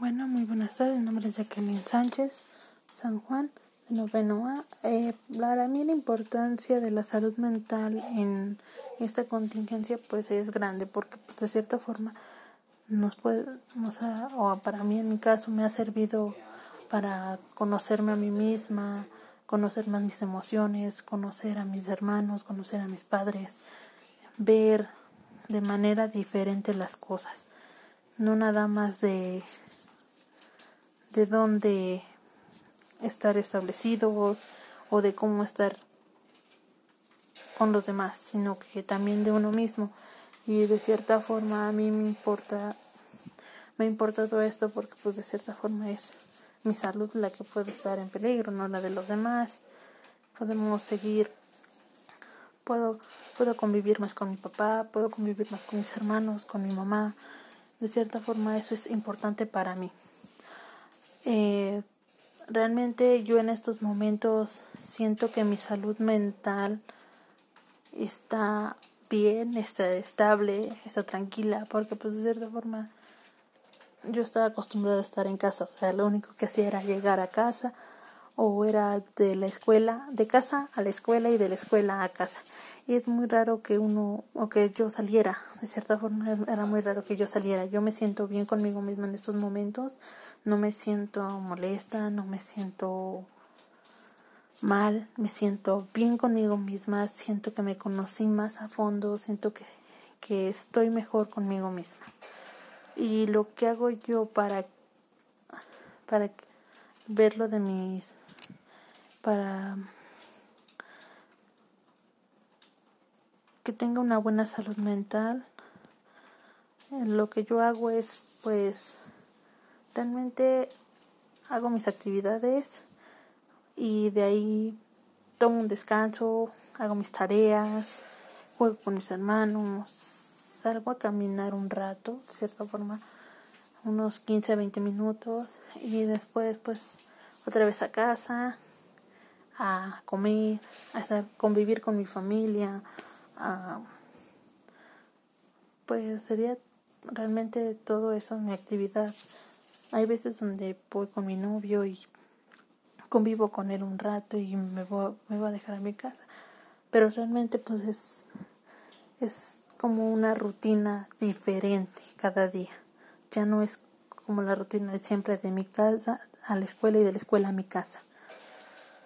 Bueno, muy buenas tardes. Mi nombre es Jacqueline Sánchez, San Juan, de noveno. Eh, para mí la importancia de la salud mental en esta contingencia pues es grande porque pues, de cierta forma nos puede, o para mí en mi caso me ha servido para conocerme a mí misma, conocer más mis emociones, conocer a mis hermanos, conocer a mis padres, ver de manera diferente las cosas, no nada más de de dónde estar establecidos o de cómo estar con los demás, sino que también de uno mismo. Y de cierta forma a mí me importa, me importa todo esto porque pues de cierta forma es mi salud la que puede estar en peligro, no la de los demás. Podemos seguir, puedo, puedo convivir más con mi papá, puedo convivir más con mis hermanos, con mi mamá. De cierta forma eso es importante para mí. Eh, realmente yo en estos momentos siento que mi salud mental está bien, está estable, está tranquila, porque pues de cierta forma yo estaba acostumbrada a estar en casa, o sea, lo único que hacía era llegar a casa o era de la escuela, de casa a la escuela y de la escuela a casa. Y es muy raro que uno, o que yo saliera, de cierta forma era muy raro que yo saliera. Yo me siento bien conmigo misma en estos momentos, no me siento molesta, no me siento mal, me siento bien conmigo misma, siento que me conocí más a fondo, siento que, que estoy mejor conmigo misma. Y lo que hago yo para, para verlo de mis para que tenga una buena salud mental. Eh, lo que yo hago es, pues, realmente hago mis actividades y de ahí tomo un descanso, hago mis tareas, juego con mis hermanos, salgo a caminar un rato, de cierta forma, unos 15 a 20 minutos y después pues otra vez a casa, a comer, a estar, convivir con mi familia, a, pues sería realmente todo eso mi actividad. Hay veces donde voy con mi novio y convivo con él un rato y me voy, me voy a dejar a mi casa. Pero realmente pues es, es como una rutina diferente cada día. Ya no es como la rutina de siempre de mi casa a la escuela y de la escuela a mi casa.